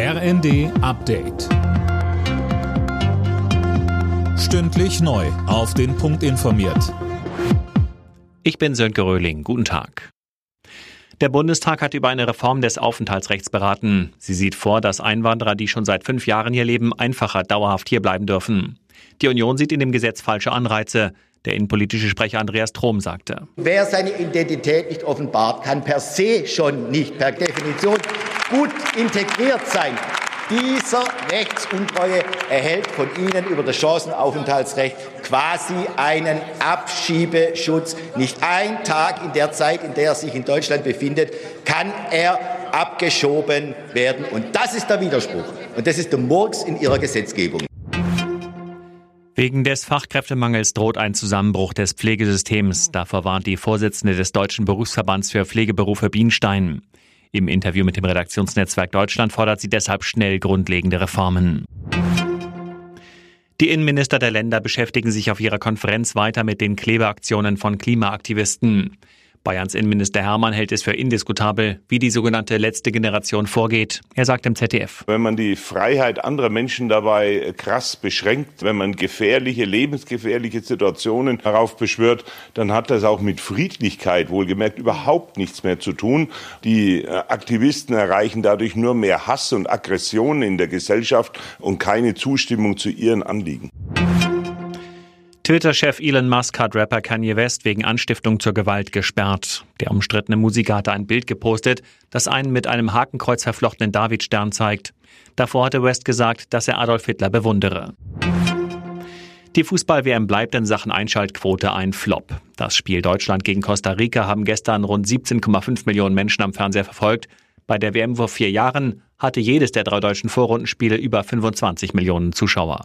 RND Update. Stündlich neu. Auf den Punkt informiert. Ich bin Sönke Röhling. Guten Tag. Der Bundestag hat über eine Reform des Aufenthaltsrechts beraten. Sie sieht vor, dass Einwanderer, die schon seit fünf Jahren hier leben, einfacher dauerhaft hier bleiben dürfen. Die Union sieht in dem Gesetz falsche Anreize. Der innenpolitische Sprecher Andreas Trom sagte. Wer seine Identität nicht offenbart, kann per se schon nicht per Definition gut integriert sein. Dieser Rechtsuntreue erhält von Ihnen über das Chancenaufenthaltsrecht quasi einen Abschiebeschutz. Nicht ein Tag in der Zeit, in der er sich in Deutschland befindet, kann er abgeschoben werden. Und das ist der Widerspruch. Und das ist der Murks in Ihrer Gesetzgebung. Wegen des Fachkräftemangels droht ein Zusammenbruch des Pflegesystems. Davor warnt die Vorsitzende des Deutschen Berufsverbands für Pflegeberufe Bienstein. Im Interview mit dem Redaktionsnetzwerk Deutschland fordert sie deshalb schnell grundlegende Reformen. Die Innenminister der Länder beschäftigen sich auf ihrer Konferenz weiter mit den Klebeaktionen von Klimaaktivisten. Bayerns Innenminister Hermann hält es für indiskutabel, wie die sogenannte letzte Generation vorgeht. Er sagt im ZDF. Wenn man die Freiheit anderer Menschen dabei krass beschränkt, wenn man gefährliche, lebensgefährliche Situationen darauf beschwört, dann hat das auch mit Friedlichkeit wohlgemerkt überhaupt nichts mehr zu tun. Die äh, Aktivisten erreichen dadurch nur mehr Hass und Aggression in der Gesellschaft und keine Zustimmung zu ihren Anliegen. Twitter-Chef Elon Musk hat Rapper Kanye West wegen Anstiftung zur Gewalt gesperrt. Der umstrittene Musiker hatte ein Bild gepostet, das einen mit einem Hakenkreuz verflochtenen Davidstern zeigt. Davor hatte West gesagt, dass er Adolf Hitler bewundere. Die Fußball-WM bleibt in Sachen Einschaltquote ein Flop. Das Spiel Deutschland gegen Costa Rica haben gestern rund 17,5 Millionen Menschen am Fernseher verfolgt. Bei der WM vor vier Jahren hatte jedes der drei deutschen Vorrundenspiele über 25 Millionen Zuschauer.